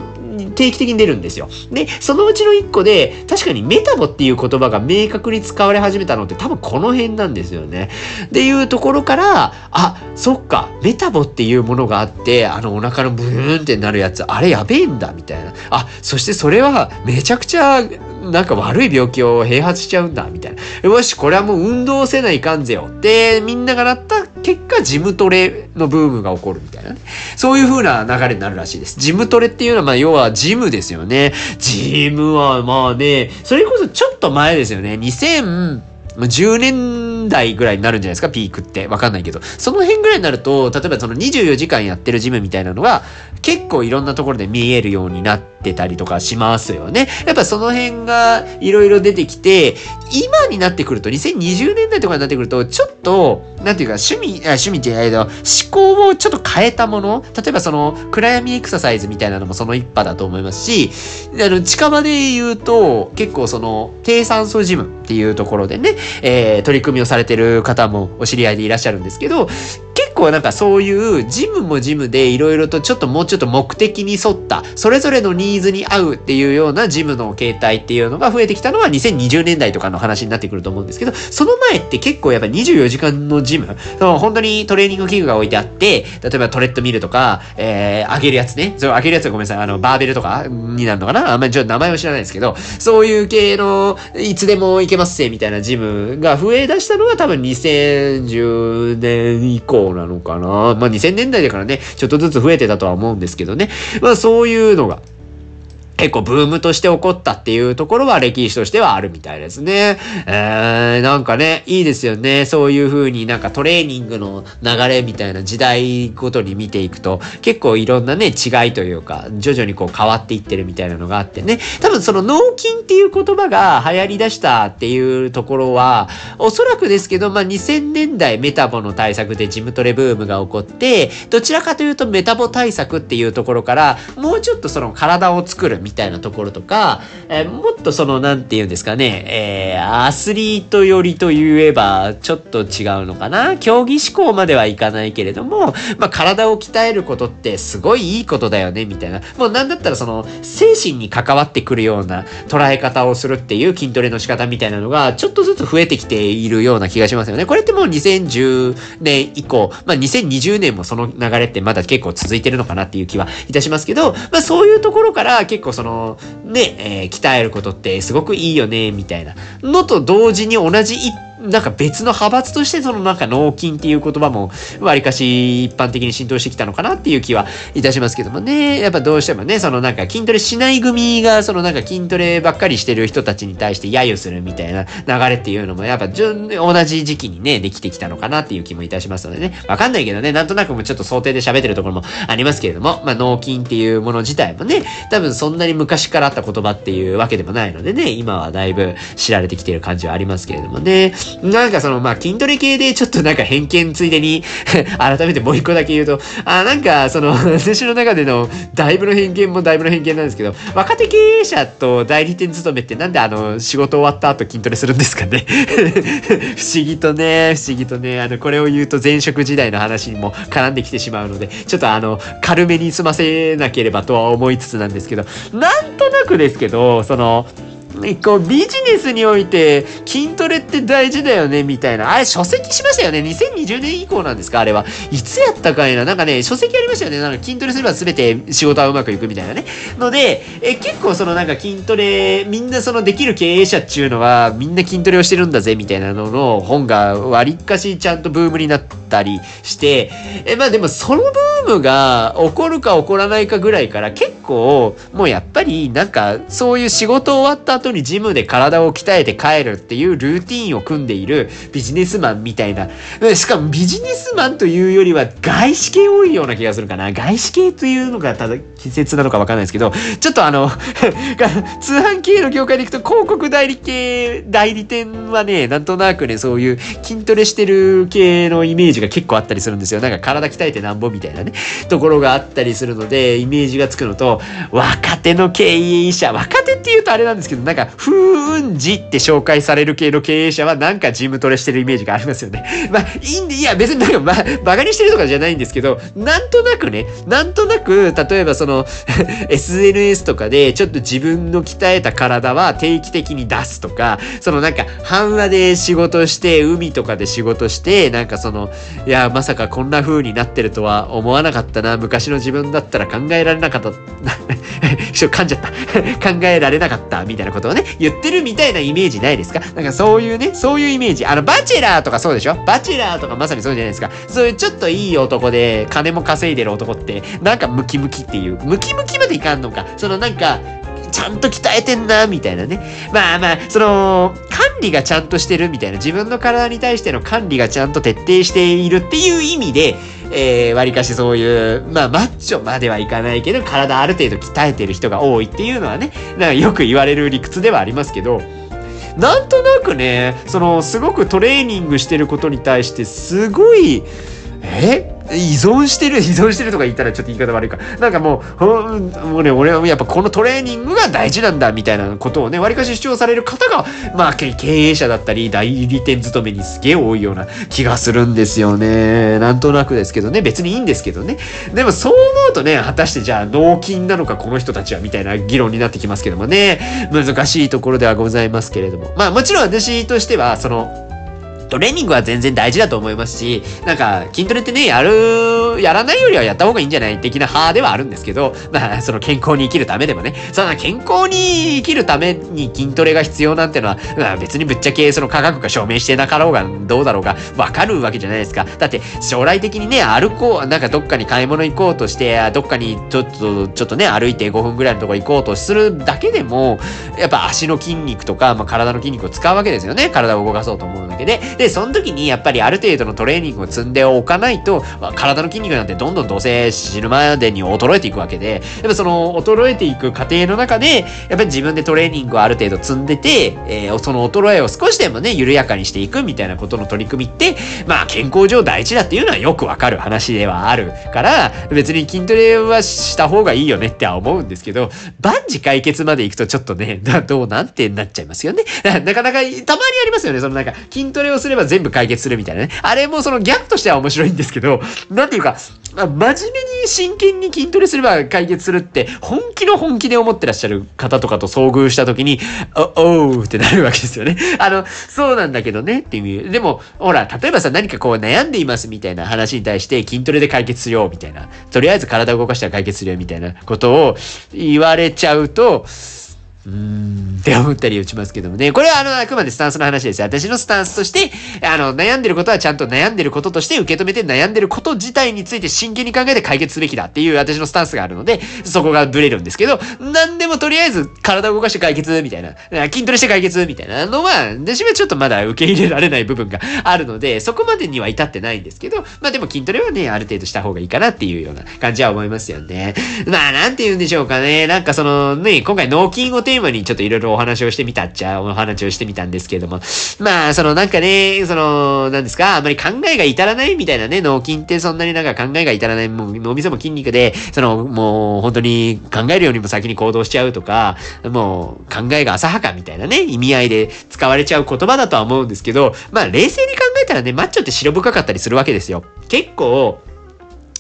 定期的に出るんですよ。で、そのうちの1個で、確かにメタボっていう言葉が明確に使われ始めたのって多分この辺なんですよね。っていうところから、あ、そっか、メタボっていうものがあって、あのお腹のブーンってなるやつ、あれやべえんだ、みたいな。あ、そしてそれはめちゃくちゃなんか悪い病気を併発しちゃうんだ、みたいな。よし、これはもう運動せないかんぜよ。で、みんながなった結果、ジムトレのブームが起こるみたいなね。そういう風な流れになるらしいです。ジムトレっていうのは、まあ、要はジムですよね。ジムは、まあね、それこそちょっと前ですよね。2010、年ぐらいになるんじゃないですか、ピークって。わかんないけど。その辺ぐらいになると、例えばその24時間やってるジムみたいなのが、結構いろんなところで見えるようになってたりとかしますよね。やっぱその辺がいろいろ出てきて、今になってくると、2020年代とかになってくると、ちょっと、なんていうか、趣味、あ趣味って言えど、思考をちょっと変えたもの例えばその、暗闇エクササイズみたいなのもその一派だと思いますし、あの、近場で言うと、結構その、低酸素ジムっていうところでね、えー、取り組みをさされてる方もお知り合いでいらっしゃるんですけど、結構なんかそういうジムもジムでいろいろとちょっともうちょっと目的に沿ったそれぞれのニーズに合うっていうようなジムの形態っていうのが増えてきたのは2020年代とかの話になってくると思うんですけどその前って結構やっぱ24時間のジム。その本当にトレーニング器具が置いてあって例えばトレッドミルとか、えー、上げるやつね。そう上げるやつはごめんなさい。あのバーベルとかになるのかな？あんまりちょっと名前は知らないですけどそういう系のいつでも行けますせみたいなジムが増え出したのは多分2010年以降なのかな。まあ2000年代だからね、ちょっとずつ増えてたとは思うんですけどね。まあそういうのが結構ブームとして起こったっていうところは歴史としてはあるみたいですね。えー、なんかね、いいですよね。そういう風になんかトレーニングの流れみたいな時代ごとに見ていくと、結構いろんなね、違いというか、徐々にこう変わっていってるみたいなのがあってね。多分その脳筋っていう言葉が流行り出したっていうところは、おそらくですけど、まあ2000年代メタボの対策でジムトレブームが起こって、どちらかというとメタボ対策っていうところから、もうちょっとその体を作るみたいなところとか、えー、もっとその、なんて言うんですかね、えー、アスリート寄りと言えば、ちょっと違うのかな。競技志向まではいかないけれども、まあ、体を鍛えることってすごいいいことだよね、みたいな。もうなんだったらその、精神に関わってくるような捉え方をするっていう筋トレの仕方みたいなのが、ちょっとずつ増えてきているような気がしますよね。これってもう2010年以降、まあ、2020年もその流れってまだ結構続いてるのかなっていう気はいたしますけど、まあ、そういうところから結構その、ね、えー、鍛えることってすごくいいよね、みたいなのと同時に同じ一なんか別の派閥としてそのなんか脳筋っていう言葉もわりかし一般的に浸透してきたのかなっていう気はいたしますけどもね。やっぱどうしてもね、そのなんか筋トレしない組がそのなんか筋トレばっかりしてる人たちに対して揶揄するみたいな流れっていうのもやっぱ同じ時期にね、できてきたのかなっていう気もいたしますのでね。わかんないけどね、なんとなくもちょっと想定で喋ってるところもありますけれども、まあ脳筋っていうもの自体もね、多分そんなに昔からあった言葉っていうわけでもないのでね、今はだいぶ知られてきてる感じはありますけれどもね。なんかその、まあ、筋トレ系でちょっとなんか偏見ついでに <laughs> 改めてもう一個だけ言うと、あ、なんかその、<laughs> 私の中でのだいぶの偏見もだいぶの偏見なんですけど、若手経営者と代理店勤めってなんであの、仕事終わった後筋トレするんですかね？<laughs> 不思議とね、不思議とね、あの、これを言うと前職時代の話にも絡んできてしまうので、ちょっとあの、軽めに済ませなければとは思いつつなんですけど、なんとなくですけど、その、こうビジネスにおいて筋トレって大事だよねみたいな。あれ書籍しましたよね。2020年以降なんですかあれは。いつやったかいな。なんかね、書籍ありましたよね。なんか筋トレすれば全て仕事はうまくいくみたいなね。ので、え結構そのなんか筋トレ、みんなそのできる経営者っていうのはみんな筋トレをしてるんだぜみたいなのの本がわりかしちゃんとブームになってたりして、えまあでもそのブームが起こるか起こらないかぐらいから結構もうやっぱりなんかそういう仕事終わった後にジムで体を鍛えて帰るっていうルーティンを組んでいるビジネスマンみたいな。しかもビジネスマンというよりは外資系多いような気がするかな。外資系というのがただ季節なのかわかんないですけど、ちょっとあの <laughs> 通販系の業界でいくと広告代理系、代理店はね、なんとなくね、そういう筋トレしてる系のイメージジが結構あったりするんですよ。なんか体鍛えてなんぼみたいなね、ところがあったりするので、イメージがつくのと、若手の経営者、若手って言うとあれなんですけど、なんか、風雲児って紹介される系の経営者はなんかジムトレしてるイメージがありますよね。<laughs> まあ、いいんで、いや別になんか、まあ、バカにしてるとかじゃないんですけど、なんとなくね、なんとなく、例えばその、<laughs> SNS とかで、ちょっと自分の鍛えた体は定期的に出すとか、そのなんか、半話で仕事して、海とかで仕事して、なんかその、いや、まさかこんな風になってるとは思わなかったな、昔の自分だったら考えられなかった、<laughs> 噛んじゃった。<laughs> 考えられなかった、みたいなことをね、言ってるみたいなイメージないですか？なんかそういうね、そういうイメージ。あの、バチェラーとかそうでしょ？バチェラーとかまさにそうじゃないですか？そういうちょっといい男で、金も稼いでる男って、なんかムキムキっていう、ムキムキまでいかんのか。そのなんか、ちゃんと鍛えてんな、みたいなね。まあまあ、その、管理がちゃんとしてるみたいな、自分の体に対しての管理がちゃんと徹底しているっていう意味で、えー、割かしそういう、まあ、マッチョまではいかないけど、体ある程度鍛えてる人が多いっていうのはね、なんかよく言われる理屈ではありますけど、なんとなくね、その、すごくトレーニングしてることに対して、すごい、え？依存してる、依存してるとか言ったらちょっと言い方悪いか。なんかもう、もうね、俺はやっぱこのトレーニングが大事なんだみたいなことをね、割かし主張される方が、まあ経営者だったり、代理店勤めにすげえ多いような気がするんですよね。なんとなくですけどね、別にいいんですけどね。でもそう思うとね、果たしてじゃあ納金なのかこの人たちはみたいな議論になってきますけどもね、難しいところではございますけれども。まあもちろん私としては、その、トレーニングは全然大事だと思いますし、なんか筋トレってね、やる、やらないよりはやった方がいいんじゃない的な派ではあるんですけど、<laughs> まあ、その健康に生きるためでもね、その健康に生きるために筋トレが必要なんてのは、まあ、別にぶっちゃけその科学が証明してなかろうがどうだろうがわかるわけじゃないですか。だって将来的にね、歩こう、なんかどっかに買い物行こうとして、どっかにちょっと、ちょっとね、歩いて5分ぐらいのとこ行こうとするだけでも、やっぱ足の筋肉とか、まあ、体の筋肉を使うわけですよね。体を動かそうと思うだけで。で、でその時にやっぱりある程度のトレーニングを積んでおかないと、まあ、体の筋肉なんてどんどんどうせ死ぬまでに衰えていくわけで、やっぱその衰えていく過程の中で、やっぱり自分でトレーニングをある程度積んでて、えー、その衰えを少しでもね、緩やかにしていくみたいなことの取り組みって、まあ健康上大事だっていうのはよくわかる話ではあるから、別に筋トレはした方がいいよねっては思うんですけど、万事解決までいくとちょっとね、どうなんてなっちゃいますよね。<laughs> なかなかたまにありますよね。そのなんか筋トレをすれば全部解決するみたいなね。あれもそのギャグとしては面白いんですけど、なんていうかま、真面目に真剣に筋トレすれば解決するって、本気の本気で思ってらっしゃる方とかと遭遇した時に、お、おうってなるわけですよね。あの、そうなんだけどねっていう。でも、ほら、例えばさ、何かこう悩んでいますみたいな話に対して筋トレで解決するよみたいな。とりあえず体を動かしたら解決するよみたいなことを言われちゃうと、うーんって思ったりしますけどもね。これはあの、あくまでスタンスの話です。私のスタンスとして、あの、悩んでることはちゃんと悩んでることとして受け止めて悩んでること自体について真剣に考えて解決すべきだっていう私のスタンスがあるので、そこがブレるんですけど、なんでもとりあえず体を動かして解決みたいな、筋トレして解決みたいなのは、私はちょっとまだ受け入れられない部分があるので、そこまでには至ってないんですけど、まあでも筋トレはね、ある程度した方がいいかなっていうような感じは思いますよね。まあなんて言うんでしょうかね。なんかそのね、今回脳筋をテーマにちょっといろいろお話をしてみたっちゃ、お話をしてみたんですけれども、まあ、そのなんかね、その、なんですか、あまり考えが至らないみたいなね、脳筋ってそんなになんか考えが至らない、もう脳みそも筋肉で、その、もう本当に考えるよりも先に行動しちゃうとか、もう考えが浅はかみたいなね、意味合いで使われちゃう言葉だとは思うんですけど、まあ冷静に考えたらね、マッチョって白深かったりするわけですよ。結構、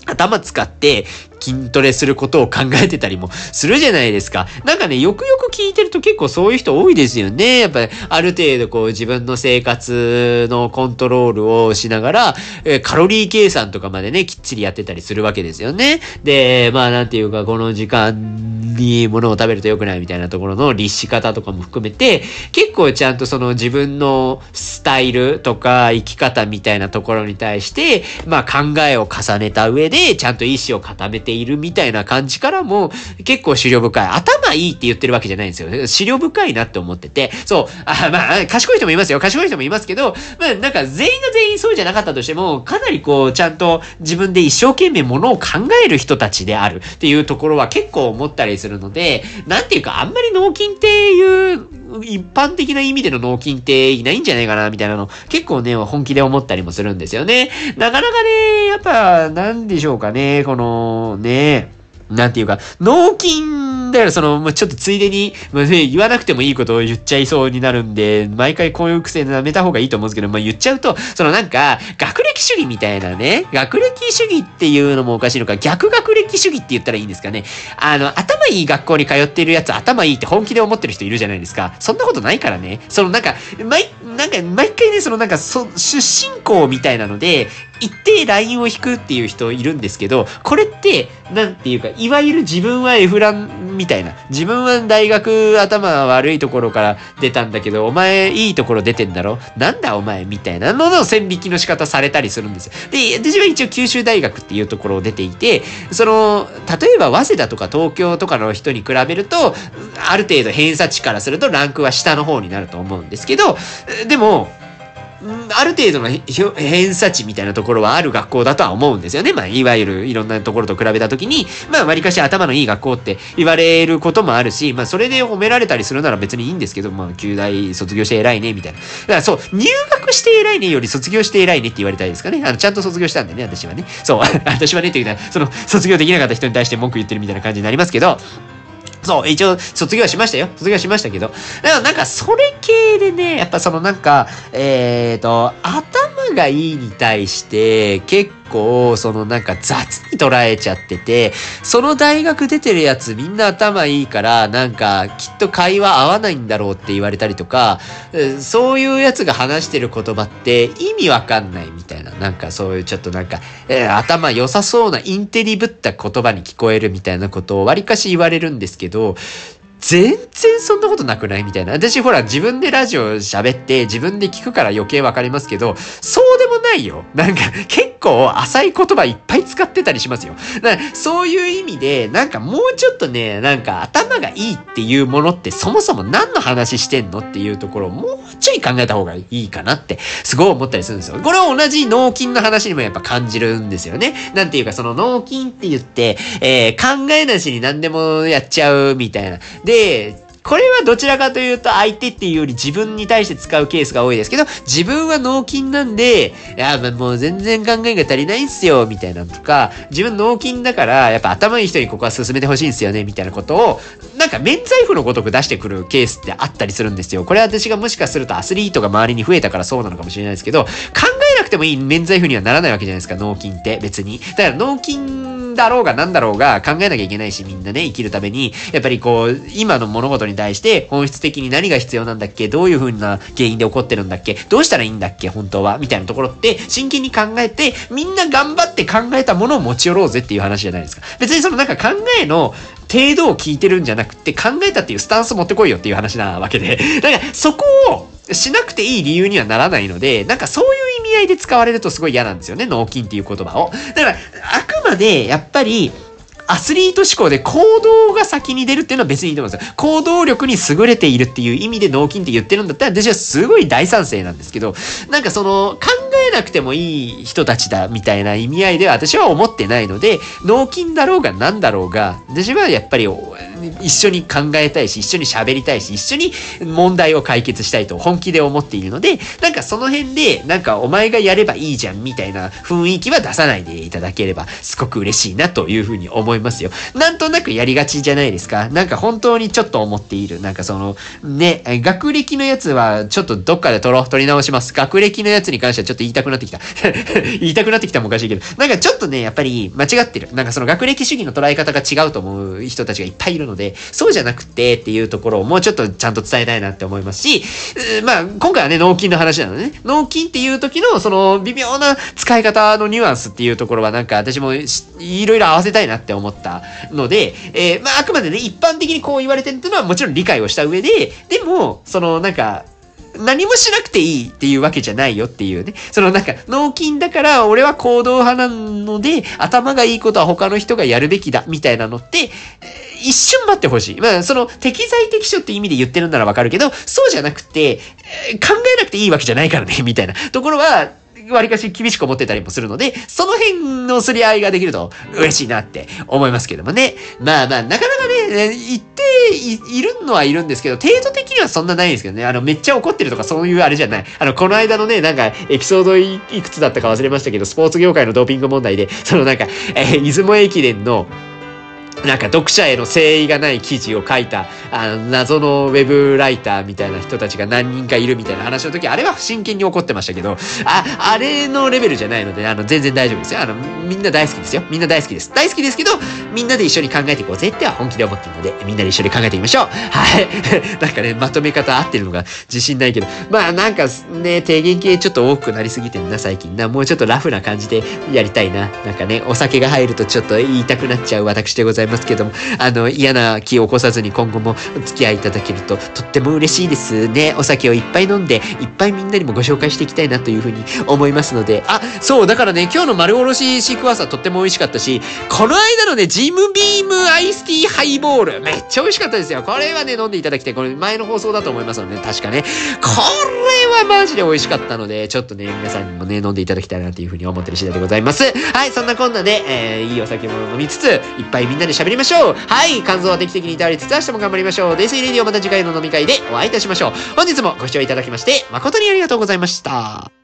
頭使って筋トレすることを考えてたりもするじゃないですか。なんかね、よくよく聞いてると結構そういう人多いですよね。やっぱり、ある程度こう自分の生活のコントロールをしながら、えカロリー計算とかまでね、きっちりやってたりするわけですよね。で、まあなんていうか、この時間に物を食べると良くないみたいなところの律し方とかも含めて、結構ちゃんとその自分のスタイルとか生き方みたいなところに対して、まあ考えを重ねた上で、ちゃんと意志を固めているみたいな感じからも、結構資料深い。頭いいって言ってるわけじゃないんですよ。資料深いなって思ってて、そう、あまあ、賢い人もいますよ。賢い人もいますけど、まあ、なんか全員が全員そうじゃなかったとしても、かなりこう、ちゃんと自分で一生懸命ものを考える人たちであるっていうところは結構思ったりするするので、なんていうか、あんまり脳筋っていう一般的な意味での脳筋っていないんじゃないかな、みたいなの、結構ね、本気で思ったりもするんですよね。なかなかね、やっぱ、なんでしょうかね、この、ね、なんていうか、脳筋だからその、ま、ちょっとついでに、まあね、言わなくてもいいことを言っちゃいそうになるんで、毎回こういう癖やめた方がいいと思うんですけど、まあ、言っちゃうと、そのなんか、学歴主義みたいなね、学歴主義っていうのもおかしいのか、逆学歴主義って言ったらいいんですかね。あの、頭いい学校に通ってるやつ、頭いいって本気で思ってる人いるじゃないですか。そんなことないからね。そのなんか、毎、なんか、毎回ね、そのなんか、そ、出身校みたいなので、一定ラインを引くっていう人いるんですけど、これって、なんていうか、いわゆる自分は F ランみたいな。自分は大学頭悪いところから出たんだけど、お前いいところ出てんだろ？なんだお前みたいなのの線引きの仕方されたりするんですよ。で、私は一応九州大学っていうところを出ていて、その、例えば早稲田とか東京とかの人に比べると、ある程度偏差値からするとランクは下の方になると思うんですけど、でも、ある程度の偏差値みたいなところはある学校だとは思うんですよね。まあ、いわゆるいろんなところと比べたときに、まあ、割かし頭のいい学校って言われることもあるし、まあ、それで褒められたりするなら別にいいんですけど、まあ、旧大卒業して偉いね、みたいな。だからそう、入学して偉いねより卒業して偉いねって言われたいですかね。あの、ちゃんと卒業したんでね、私はね。そう、<laughs> 私はね、というのは、その、卒業できなかった人に対して文句言ってるみたいな感じになりますけど、そう、一応、卒業はしましたよ。卒業しましたけど。でもなんか、それ系でね、やっぱそのなんか、えっ、ー、と、頭がいいに対して、結構、そのなんか雑に捉えちゃってて、その大学出てるやつみんな頭いいから、なんかきっと会話合わないんだろうって言われたりとか、そういうやつが話してる言葉って意味わかんないみたいな、なんかそういうちょっとなんか、えー、頭良さそうなインテリぶった言葉に聞こえるみたいなことをわりかし言われるんですけど、全然そんなことなくない？みたいな。私ほら自分でラジオ喋って自分で聞くから余計わかりますけど、そうでもないよ。なんか結構浅い言葉いっぱい使ってたりしますよ。だからそういう意味で、なんかもうちょっとね、なんか頭がいいっていうものってそもそも何の話してんのっていうところをもうちょい考えた方がいいかなってすごい思ったりするんですよ。これは同じ脳筋の話にもやっぱ感じるんですよね。なんていうかその脳筋って言って、えー、考えなしに何でもやっちゃうみたいな。で、でこれはどちらかというと相手っていうより自分に対して使うケースが多いですけど、自分は脳筋なんで、いや、もう全然考えが足りないんすよ、みたいなとか、自分脳筋だから、やっぱ頭いい人にここは進めてほしいんすよね、みたいなことを、なんか免罪符のごとく出してくるケースってあったりするんですよ。これは私がもしかするとアスリートが周りに増えたからそうなのかもしれないですけど、考えなくてもいい免罪符にはならないわけじゃないですか、脳筋って別に。だから脳筋だろうが何だろうが考えなきゃいけないし、みんなね、生きるために、やっぱりこう、今の物事に対して本質的に何が必要なんだっけどういう風な原因で起こってるんだっけどうしたらいいんだっけ本当はみたいなところって、真剣に考えて、みんな頑張って考えたものを持ち寄ろうぜっていう話じゃないですか。別にそのなんか考えの程度を聞いてるんじゃなくて、考えたっていうスタンス持ってこいよっていう話なわけで。<laughs> だから、そこを、しなくていい理由にはならないので、なんかそういう意味合いで使われるとすごい嫌なんですよね、脳筋っていう言葉を。だから、あくまで、やっっぱり、アスリート思考で行動が先に出るっていうのは別にいいと思うんですよ。行動力に優れているっていう意味で脳筋って言ってるんだったら私はすごい大賛成なんですけど、なんかその考えなくてもいい人たちだみたいな意味合いでは私は思ってないので、脳筋だろうが何だろうが、私はやっぱり一緒に考えたいし、一緒に喋りたいし、一緒に問題を解決したいと本気で思っているので、なんかその辺で、なんかお前がやればいいじゃんみたいな雰囲気は出さないでいただければ、すごく嬉しいなというふうに思いますよ。なんとなくやりがちじゃないですか。なんか本当にちょっと思っている。なんかその、ね、学歴のやつはちょっとどっかで取ろう、取り直します。学歴のやつに関してはちょっと言いたくなってきた。<laughs> 言いたくなってきたもおかしいけど、なんかちょっとね、やっぱり間違ってる。なんかその学歴主義の捉え方が違うと思う人たちがいっぱいいるので、そうじゃなくてっていうところをもうちょっとちゃんと伝えたいなって思いますし、まあ、今回はね、納金の話なのね。納金っていう時の、その、微妙な使い方のニュアンスっていうところはなんか私もいろいろ合わせたいなって思ったので、えー、まあ、あくまでね、一般的にこう言われてるっていうのはもちろん理解をした上で、でも、その、なんか、何もしなくていいっていうわけじゃないよっていうね。そのなんか、脳筋だから俺は行動派なので、頭がいいことは他の人がやるべきだ、みたいなのって、一瞬待ってほしい。まあ、その、適材適所って意味で言ってるんならわかるけど、そうじゃなくて、考えなくていいわけじゃないからね、<laughs> みたいなところは、わりかし厳しく思ってたりもするので、その辺のすり合いができると嬉しいなって思いますけどもね。まあまあ、なかなかね、言っているのはいるんですけど、程度的はそんなないんですけどね。あの、めっちゃ怒ってるとかそういうあれじゃない。あの、この間のね、なんか、エピソードいくつだったか忘れましたけど、スポーツ業界のドーピング問題で、そのなんか、えー、出雲駅伝の、なんか読者への誠意がない記事を書いた、あの、謎のウェブライターみたいな人たちが何人かいるみたいな話の時、あれは真剣に怒ってましたけど、あ、あれのレベルじゃないので、あの、全然大丈夫ですよ。あの、みんな大好きですよ。みんな大好きです。大好きですけど、みんなで一緒に考えていこうぜっては本気で思ってるので、みんなで一緒に考えてみましょう。はい。<laughs> なんかね、まとめ方合ってるのが <laughs> 自信ないけど、まあなんかね、低減系ちょっと多くなりすぎてるな、最近な。もうちょっとラフな感じでやりたいな。なんかね、お酒が入るとちょっと言いたくなっちゃう私でございますいますけども、あの、嫌な気を起こさずに今後もお付き合いいただけるととっても嬉しいですね。お酒をいっぱい飲んで、いっぱいみんなにもご紹介していきたいなというふうに思いますので、あ、そう、だからね、今日の丸おろしシークワーサーとっても美味しかったし、この間のね、ジムビームアイスティーハイボール、めっちゃ美味しかったですよ。これはね、飲んでいただきたい。これ前の放送だと思いますので、ね、確かね。これはマジで美味しかったので、ちょっとね、皆さんにもね、飲んでいただきたいなというふうに思ってる次第でございます。はい、そんなこんなで、えー、いいお酒も飲みつつ、いっぱいみんなで喋りましょう。はい、肝臓は定期的に至りつつ明日も頑張りましょう。デイスイレディオまた次回の飲み会でお会いいたしましょう。本日もご視聴いただきまして、誠にありがとうございました。